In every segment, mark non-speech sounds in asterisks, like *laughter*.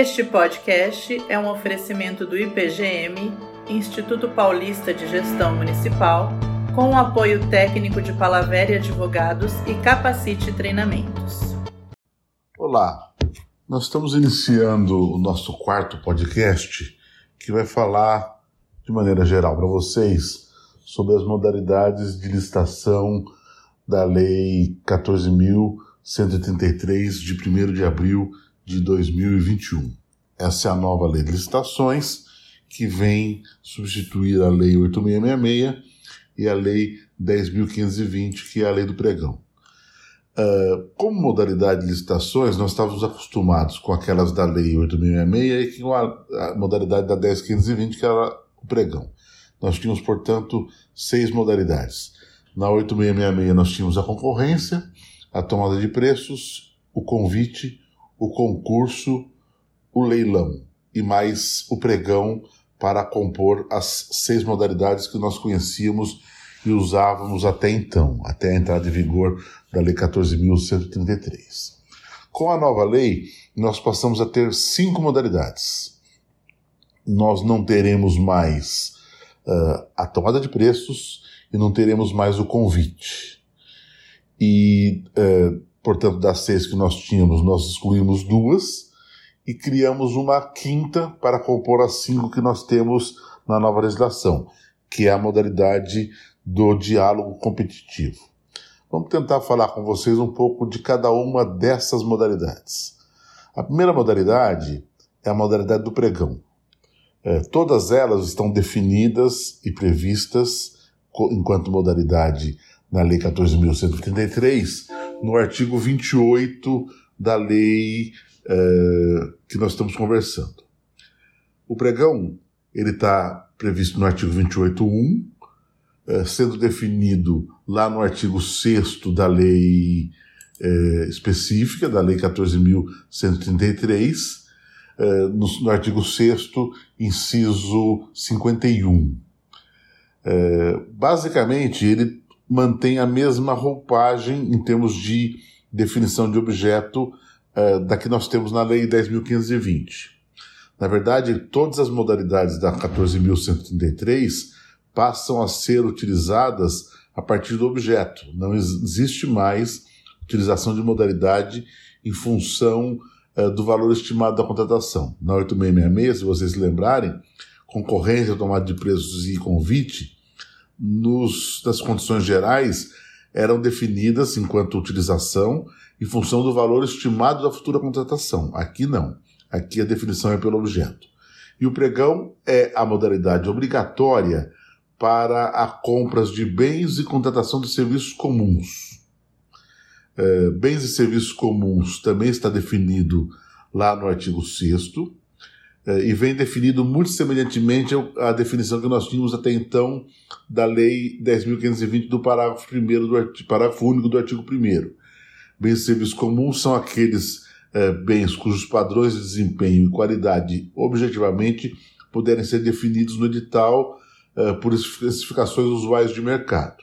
Este podcast é um oferecimento do IPGM, Instituto Paulista de Gestão Municipal, com o apoio técnico de Palavere Advogados e Capacite Treinamentos. Olá, nós estamos iniciando o nosso quarto podcast que vai falar de maneira geral para vocês sobre as modalidades de licitação da Lei 14.133 de 1 de abril de 2021. Essa é a nova lei de licitações que vem substituir a Lei 8666 e a Lei 10.520, que é a Lei do Pregão. Uh, como modalidade de licitações, nós estávamos acostumados com aquelas da Lei 8.666 e com a, a modalidade da 10.520, que era o pregão. Nós tínhamos, portanto, seis modalidades. Na 8.666 nós tínhamos a concorrência, a tomada de preços, o convite, o concurso, o leilão e mais o pregão para compor as seis modalidades que nós conhecíamos e usávamos até então, até a entrada em vigor da Lei 14.133. Com a nova lei, nós passamos a ter cinco modalidades. Nós não teremos mais uh, a tomada de preços e não teremos mais o convite. E, uh, portanto, das seis que nós tínhamos, nós excluímos duas e criamos uma quinta para compor as cinco que nós temos na nova legislação, que é a modalidade do diálogo competitivo. Vamos tentar falar com vocês um pouco de cada uma dessas modalidades. A primeira modalidade é a modalidade do pregão. É, todas elas estão definidas e previstas enquanto modalidade na Lei 14.133, no artigo 28 da lei é, que nós estamos conversando. O pregão ele está previsto no artigo 28.1, é, sendo definido lá no artigo 6 da lei é, específica, da lei 14.133, é, no, no, artigo 6 inciso 51. É, basicamente, ele mantém a mesma roupagem em termos de definição de objeto é, da que nós temos na lei 10.520. Na verdade, todas as modalidades da 14.133 passam a ser utilizadas a partir do objeto. Não existe mais utilização de modalidade em função uh, do valor estimado da contratação. Na 8666, se vocês se lembrarem, concorrência, tomada de preços e convite, nos, condições gerais, eram definidas enquanto utilização em função do valor estimado da futura contratação. Aqui não. Aqui a definição é pelo objeto. E o pregão é a modalidade obrigatória para a compras de bens e contratação de serviços comuns. É, bens e serviços comuns também está definido lá no artigo 6 é, e vem definido muito semelhantemente à definição que nós tínhamos até então da Lei 10.520 do parágrafo, primeiro do artigo, parágrafo único do artigo 1 Bens e serviços comuns são aqueles é, bens cujos padrões de desempenho e qualidade objetivamente puderem ser definidos no edital uh, por especificações usuais de mercado.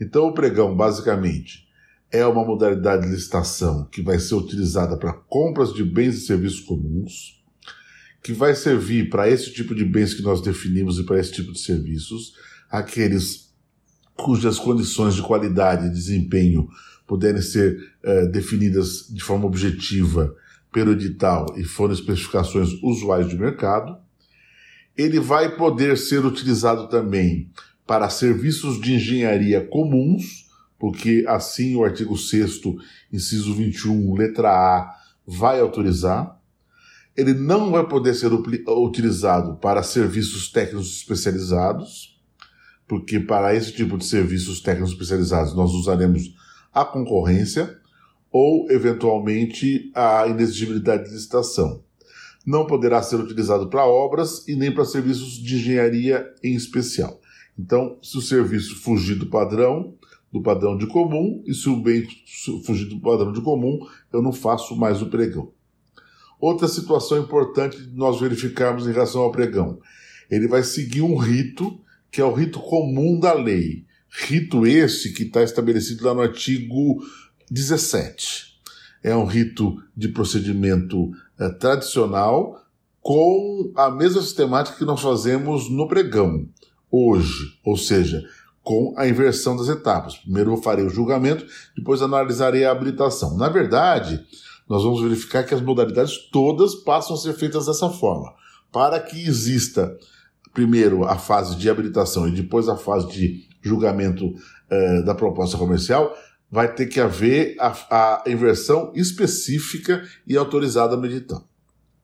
Então, o pregão, basicamente, é uma modalidade de licitação que vai ser utilizada para compras de bens e serviços comuns, que vai servir para esse tipo de bens que nós definimos e para esse tipo de serviços, aqueles cujas condições de qualidade e desempenho puderem ser uh, definidas de forma objetiva pelo edital e forem especificações usuais de mercado, ele vai poder ser utilizado também para serviços de engenharia comuns, porque assim o artigo 6 inciso 21, letra A, vai autorizar. Ele não vai poder ser utilizado para serviços técnicos especializados, porque para esse tipo de serviços técnicos especializados nós usaremos a concorrência ou, eventualmente, a inexigibilidade de licitação não poderá ser utilizado para obras e nem para serviços de engenharia em especial. Então, se o serviço fugir do padrão, do padrão de comum, e se o bem fugir do padrão de comum, eu não faço mais o pregão. Outra situação importante de nós verificarmos em relação ao pregão. Ele vai seguir um rito que é o rito comum da lei. Rito esse que está estabelecido lá no artigo 17. é um rito de procedimento é, tradicional com a mesma sistemática que nós fazemos no pregão hoje, ou seja, com a inversão das etapas. Primeiro eu farei o julgamento, depois analisarei a habilitação. Na verdade, nós vamos verificar que as modalidades todas passam a ser feitas dessa forma, para que exista primeiro a fase de habilitação e depois a fase de julgamento eh, da proposta comercial, vai ter que haver a, a inversão específica e autorizada no edital.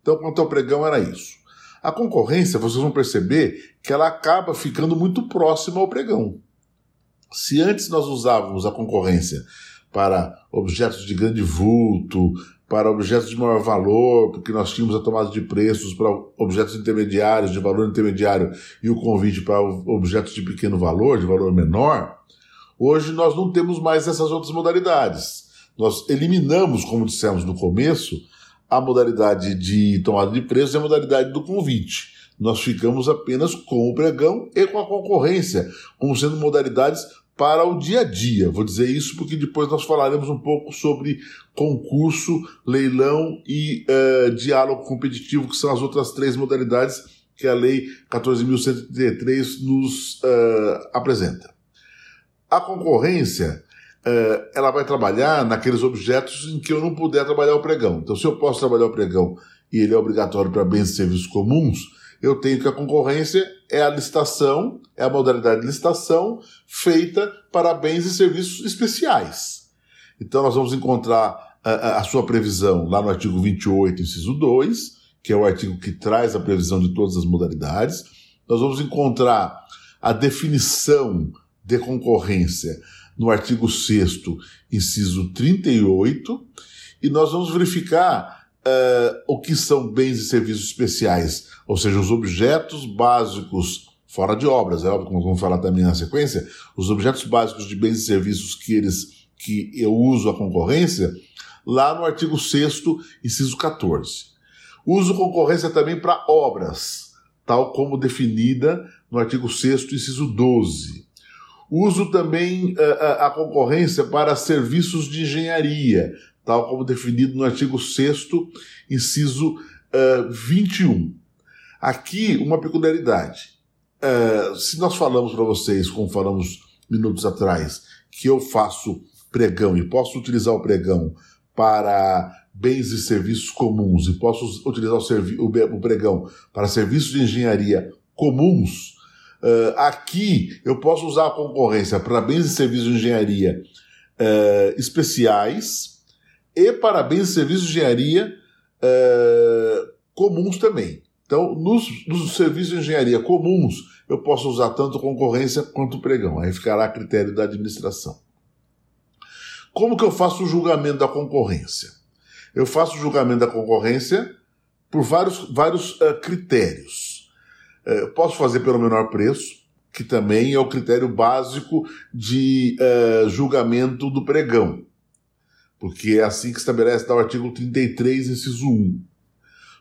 Então, quanto ao pregão, era isso. A concorrência, vocês vão perceber que ela acaba ficando muito próxima ao pregão. Se antes nós usávamos a concorrência para objetos de grande vulto, para objetos de maior valor, porque nós tínhamos a tomada de preços para objetos intermediários, de valor intermediário, e o convite para objetos de pequeno valor, de valor menor, hoje nós não temos mais essas outras modalidades. Nós eliminamos, como dissemos no começo, a modalidade de tomada de preços e a modalidade do convite. Nós ficamos apenas com o pregão e com a concorrência, como sendo modalidades para o dia a dia. Vou dizer isso porque depois nós falaremos um pouco sobre concurso, leilão e uh, diálogo competitivo, que são as outras três modalidades que a Lei 14.133 nos uh, apresenta. A concorrência uh, ela vai trabalhar naqueles objetos em que eu não puder trabalhar o pregão. Então, se eu posso trabalhar o pregão e ele é obrigatório para bens e serviços comuns, eu tenho que a concorrência é a licitação, é a modalidade de licitação feita para bens e serviços especiais. Então, nós vamos encontrar a, a sua previsão lá no artigo 28, inciso 2, que é o artigo que traz a previsão de todas as modalidades. Nós vamos encontrar a definição de concorrência no artigo 6, inciso 38, e nós vamos verificar uh, o que são bens e serviços especiais, ou seja, os objetos básicos fora de obras, é óbvio nós vamos falar também na sequência, os objetos básicos de bens e serviços que eles que eu uso a concorrência, lá no artigo 6 inciso 14. Uso concorrência também para obras, tal como definida no artigo 6 inciso 12. Uso também eh, a concorrência para serviços de engenharia, tal como definido no artigo 6 inciso uh, 21. Aqui, uma peculiaridade. Uh, se nós falamos para vocês, como falamos minutos atrás, que eu faço pregão e posso utilizar o pregão para bens e serviços comuns e posso utilizar o, o pregão para serviços de engenharia comuns, Uh, aqui eu posso usar a concorrência para bens e serviços de engenharia uh, especiais e para bens e serviços de engenharia uh, comuns também. Então, nos, nos, serviços de engenharia comuns, eu posso usar tanto concorrência quanto pregão. Aí ficará a critério da administração. Como que eu faço o julgamento da concorrência? Eu faço o julgamento da concorrência por vários, vários critérios. É, posso fazer pelo menor preço, que também é o critério básico de uh, julgamento do pregão, porque é assim que estabelece o artigo 33, inciso 1.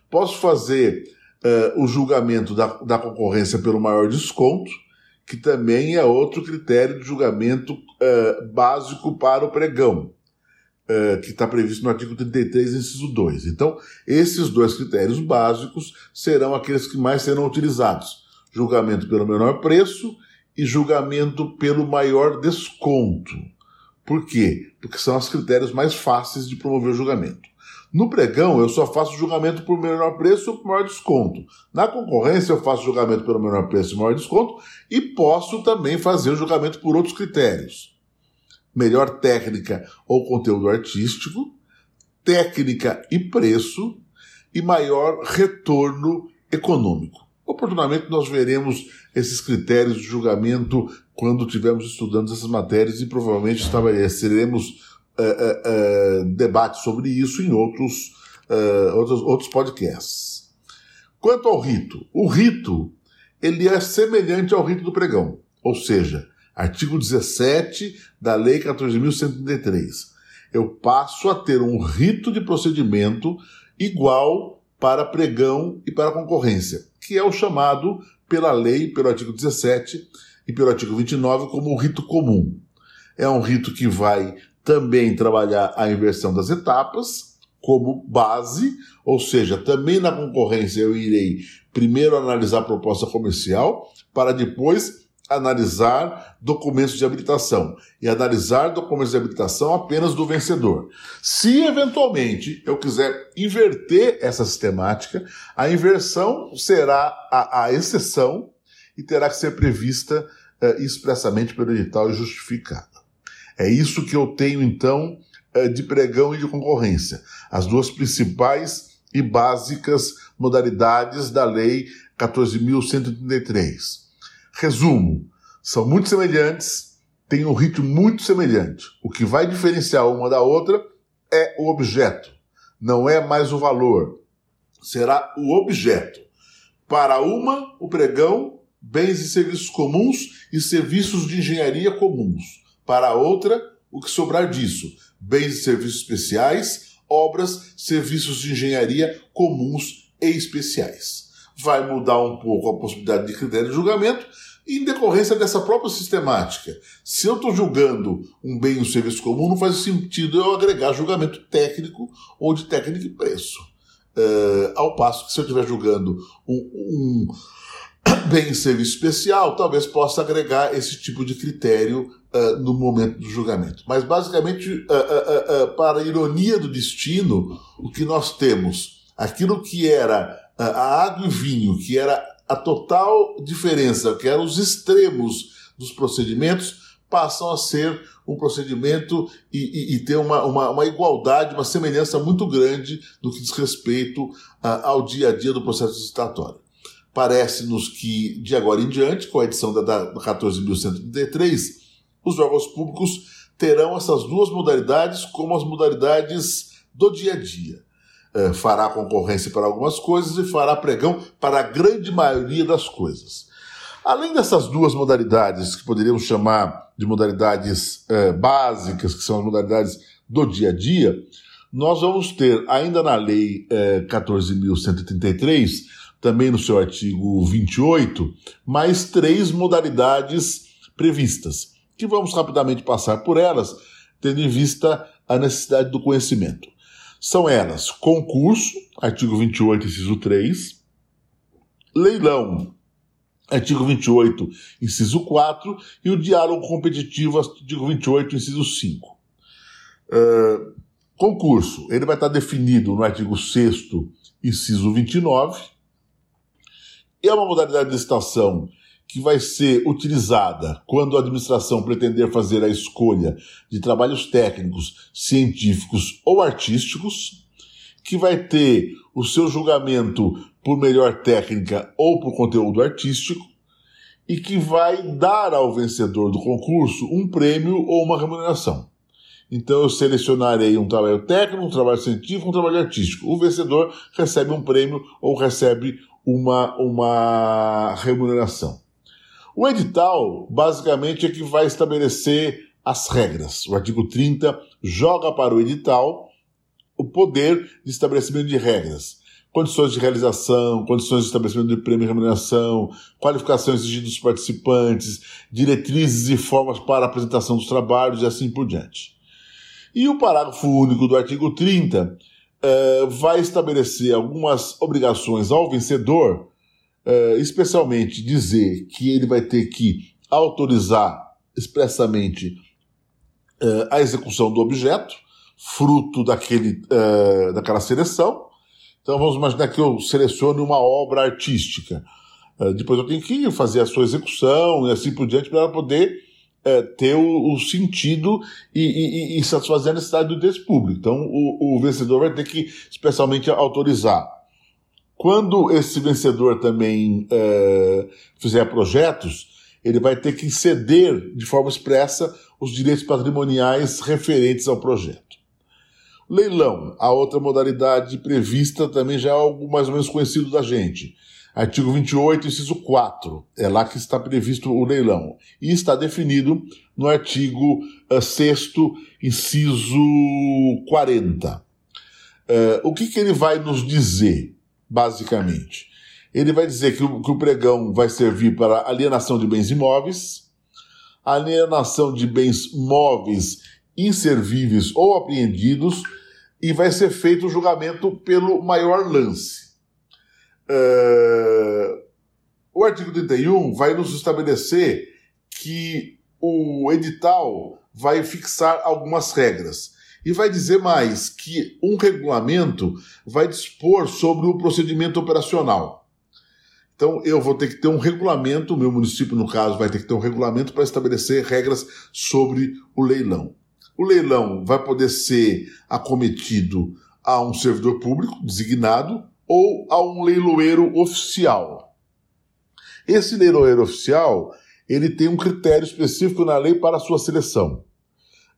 Posso fazer uh, o julgamento da, da concorrência pelo maior desconto, que também é outro critério de julgamento uh, básico para o pregão. Eh, que está previsto no artigo 33, inciso 2. Então, esses dois critérios básicos serão aqueles que mais serão utilizados: julgamento pelo menor preço e julgamento pelo maior desconto. Por quê? Porque são os critérios mais fáceis de promover o julgamento. No pregão, eu só faço julgamento por menor preço ou por maior desconto. Na concorrência, eu faço julgamento pelo menor preço e maior desconto e posso também fazer o julgamento por outros critérios melhor técnica ou conteúdo artístico, técnica e preço e maior retorno econômico. Oportunamente nós veremos esses critérios de julgamento quando estivermos estudando essas matérias e provavelmente estabeleceremos uh, uh, uh, debates sobre isso em outros, outros, outros podcasts. Quanto ao rito, o rito ele é semelhante ao rito do pregão, ou seja, Artigo 17 da Lei 14.133. Eu passo a ter um rito de procedimento igual para pregão e para concorrência, que é o chamado pela lei, pelo artigo 17 e pelo artigo 29 como um rito comum. É um rito que vai também trabalhar a inversão das etapas como base, ou seja, também na concorrência eu irei primeiro analisar a proposta comercial para depois analisar documentos de habilitação e analisar documentos de habilitação apenas do vencedor. Se eventualmente eu quiser inverter essa sistemática, a inversão será a, a exceção e terá que ser prevista uh, expressamente pelo edital e justificada. É isso que eu tenho então uh, de pregão e de concorrência, as duas principais e básicas modalidades da Lei 14.133. Resumo: são muito semelhantes, têm um ritmo muito semelhante. O que vai diferenciar uma da outra é o objeto, não é mais o valor. Será o objeto. Para uma, o pregão, bens e serviços comuns e serviços de engenharia comuns. Para outra, o que sobrar disso, bens e serviços especiais, obras, serviços de engenharia comuns e especiais. Vai mudar um pouco a possibilidade de critério de julgamento, em decorrência dessa própria sistemática. Se eu estou julgando um bem ou um serviço comum, não faz sentido eu agregar julgamento técnico ou de técnica e preço. Uh, ao passo que se eu estiver julgando um, um *coughs* bem e serviço especial, talvez possa agregar esse tipo de critério uh, no momento do julgamento. Mas, basicamente, uh, para a ironia do destino, o que nós temos, aquilo que era a água e vinho, que era a total diferença, que eram os extremos dos procedimentos, passam a ser um procedimento e, e, e ter uma, uma, uma, igualdade, uma semelhança muito grande no que diz respeito ao dia a dia do processo licitatório. Parece-nos que, de agora em diante, com a edição da, da 14.133, os órgãos públicos terão essas duas modalidades como as modalidades do dia a dia é, fará concorrência para algumas coisas e fará pregão para a grande maioria das coisas. Além dessas duas modalidades, que poderíamos chamar de modalidades é, básicas, que são as modalidades do dia a dia, nós vamos ter, ainda na Lei é, 14.133, também no seu artigo 28, mais três modalidades previstas, que vamos rapidamente passar por elas, tendo em vista a necessidade do conhecimento. São elas concurso, artigo 28, inciso 3, leilão, artigo 28, inciso 4, e o diálogo competitivo, artigo 28, inciso 5. Uh, ah, concurso, ele vai estar definido no artigo 6 inciso 29, é uma modalidade de licitação que vai ser utilizada quando a administração pretender fazer a escolha de trabalhos técnicos, científicos ou artísticos, que vai ter o seu julgamento por melhor técnica ou por conteúdo artístico, e que vai dar ao vencedor do concurso um prêmio ou uma remuneração. Então eu selecionarei um trabalho técnico, um trabalho científico, um trabalho artístico. O vencedor recebe um prêmio ou recebe uma, uma remuneração. O edital, basicamente, é que vai estabelecer as regras. O artigo 30 joga para o edital o poder de estabelecimento de regras. Condições de realização, condições de estabelecimento de prêmio e remuneração, qualificações exigidas dos participantes, diretrizes e formas para a apresentação dos trabalhos e assim por diante. E o parágrafo único do artigo 30 eh, vai estabelecer algumas obrigações ao vencedor uh, especialmente dizer que ele vai ter que autorizar expressamente uh, a execução do objeto, fruto daquele, uh, daquela seleção. Então vamos imaginar que eu selecione uma obra artística. depois eu tenho que fazer a sua execução e assim por diante para poder ter o, o sentido e, e, e, satisfazer a necessidade do público. Então o, o vencedor vai ter que especialmente autorizar quando esse vencedor também é, fizer projetos, ele vai ter que ceder de forma expressa os direitos patrimoniais referentes ao projeto. Leilão, a outra modalidade prevista também já é algo mais ou menos conhecido da gente. Artigo 28, inciso 4, é lá que está previsto o leilão. E está definido no artigo 6, eh, inciso 40. Uh, o que, que ele vai nos dizer? Basicamente. Ele vai dizer que o, que o pregão vai servir para alienação de bens imóveis, alienação de bens móveis inservíveis ou apreendidos e vai ser feito o julgamento pelo maior lance. Uh, o artigo 31 vai nos estabelecer que o edital vai fixar algumas regras. E vai dizer mais que um regulamento vai dispor sobre o procedimento operacional. Então, eu vou ter que ter um regulamento, o meu município, no caso, vai ter que ter um regulamento para estabelecer regras sobre o leilão. O leilão vai poder ser acometido a um servidor público designado ou a um leiloeiro oficial. Esse leiloeiro oficial ele tem um critério específico na lei para a sua seleção.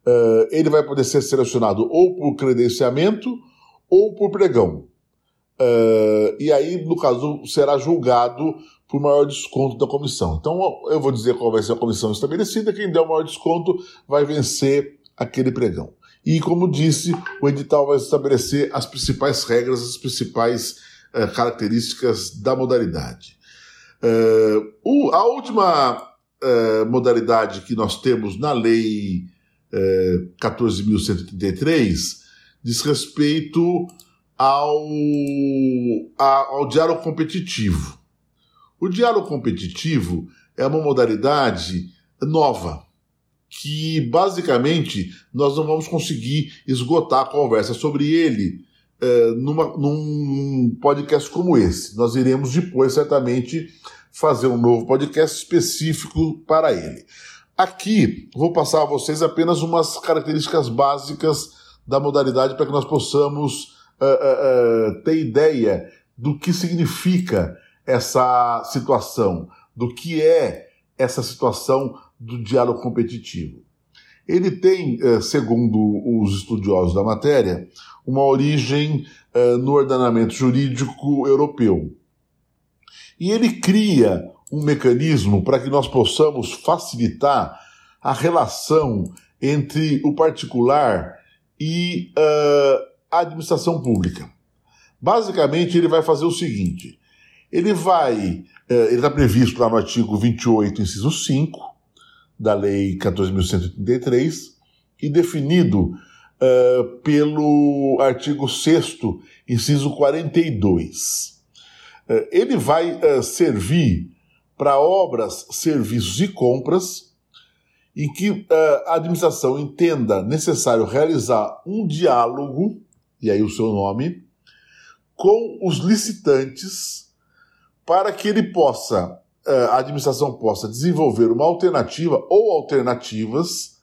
Uh, ele vai poder ser selecionado ou por credenciamento ou por pregão. Uh, e aí, no caso, será julgado por maior desconto da comissão. Então, eu vou dizer qual vai ser a comissão estabelecida, quem der o maior desconto vai vencer aquele pregão. E, como disse, o edital vai estabelecer as principais regras, as principais uh, características da modalidade. Uh, a última modalidade que nós temos na lei 14.133 diz respeito ao, a, ao diálogo competitivo. O diálogo competitivo é uma modalidade nova, que basicamente nós não vamos conseguir esgotar a conversa sobre ele é, numa, num podcast como esse. Nós iremos depois, certamente, fazer um novo podcast específico para ele. Aqui vou passar a vocês apenas umas características básicas da modalidade para que nós possamos uh, uh, ter ideia do que significa essa situação, do que é essa situação do diálogo competitivo. Ele tem, segundo os estudiosos da matéria, uma origem no ordenamento jurídico europeu. E ele cria um mecanismo para que nós possamos facilitar a relação entre o particular e uh, a administração pública. Basicamente, ele vai fazer o seguinte: ele vai, uh, ele está previsto lá no artigo 28, inciso 5 da Lei 14.133 e definido uh, pelo artigo 6, inciso 42. ele vai servir para obras, serviços e compras, em que uh, a administração entenda necessário realizar um diálogo, e aí o seu nome, com os licitantes, para que ele possa, uh, a administração possa desenvolver uma alternativa ou alternativas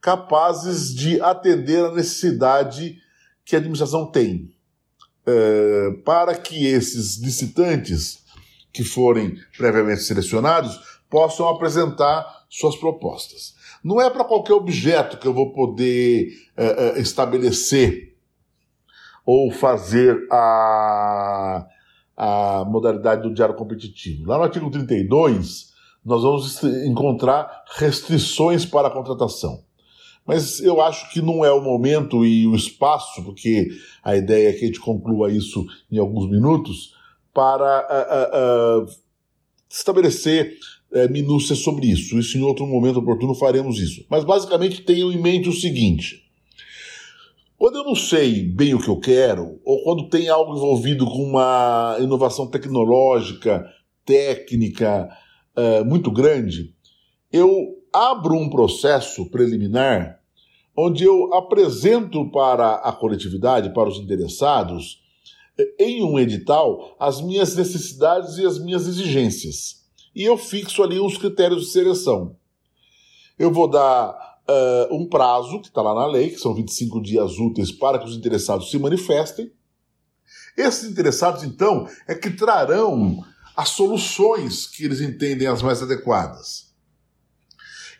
capazes de atender a necessidade que a administração tem. Uh, para que esses licitantes que forem previamente selecionados possam apresentar suas propostas. Não é para qualquer objeto que eu vou poder uh, uh, estabelecer ou fazer a, a modalidade do diário competitivo. Lá no artigo 32, nós vamos encontrar restrições para a contratação. Mas eu acho que não é o momento e o espaço, porque a ideia é que a gente conclua isso em alguns minutos, para uh, uh, estabelecer uh, minúcias sobre isso. Isso em outro momento oportuno faremos isso. Mas basicamente tenham em mente o seguinte. Quando eu não sei bem o que eu quero, ou quando tem algo envolvido com uma inovação tecnológica, técnica uh, muito grande, eu abro um processo preliminar onde eu apresento para a coletividade, para os interessados, em um edital as minhas necessidades e as minhas exigências. E eu fixo ali os critérios de seleção. Eu vou dar uh, um prazo, que está lá na lei, que são 25 dias úteis para que os interessados se manifestem. Esses interessados, então, é que trarão as soluções que eles entendem as mais adequadas.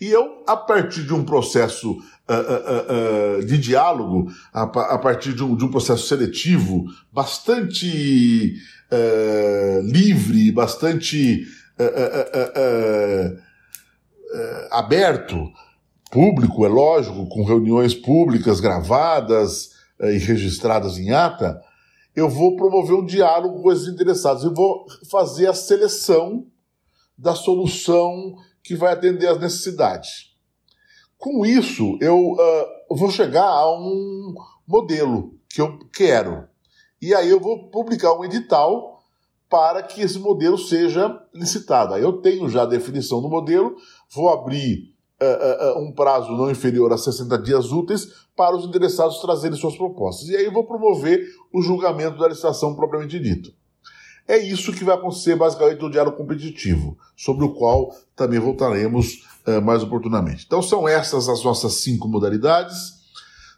E eu, a partir de um processo uh, uh, de diálogo, a, a partir de um, de um, processo seletivo bastante eh, livre, bastante eh, eh, aberto, público, é lógico, com reuniões públicas gravadas e registradas em ata, eu vou promover um diálogo com esses interessados. Eu vou fazer a seleção da solução que vai atender às necessidades. Com isso, eu uh, vou chegar a um modelo que eu quero. E aí eu vou publicar um edital para que esse modelo seja licitado. Aí eu tenho já a definição do modelo, vou abrir uh, uh, um prazo não inferior a 60 dias úteis para os interessados trazerem suas propostas. E aí eu vou promover o julgamento da licitação propriamente dito. É isso que vai acontecer basicamente no diário competitivo, sobre o qual também voltaremos uh, mais oportunamente. Então são essas as nossas cinco modalidades.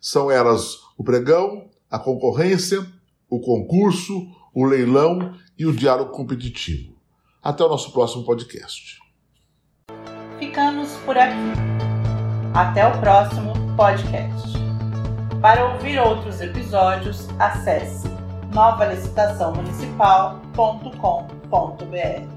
São elas o pregão, a concorrência, o concurso, o leilão e o diário competitivo. Até o nosso próximo podcast. Ficamos por aqui. Até o próximo podcast. Para ouvir outros episódios, acesse novalicitaçãomunicipal.com.br.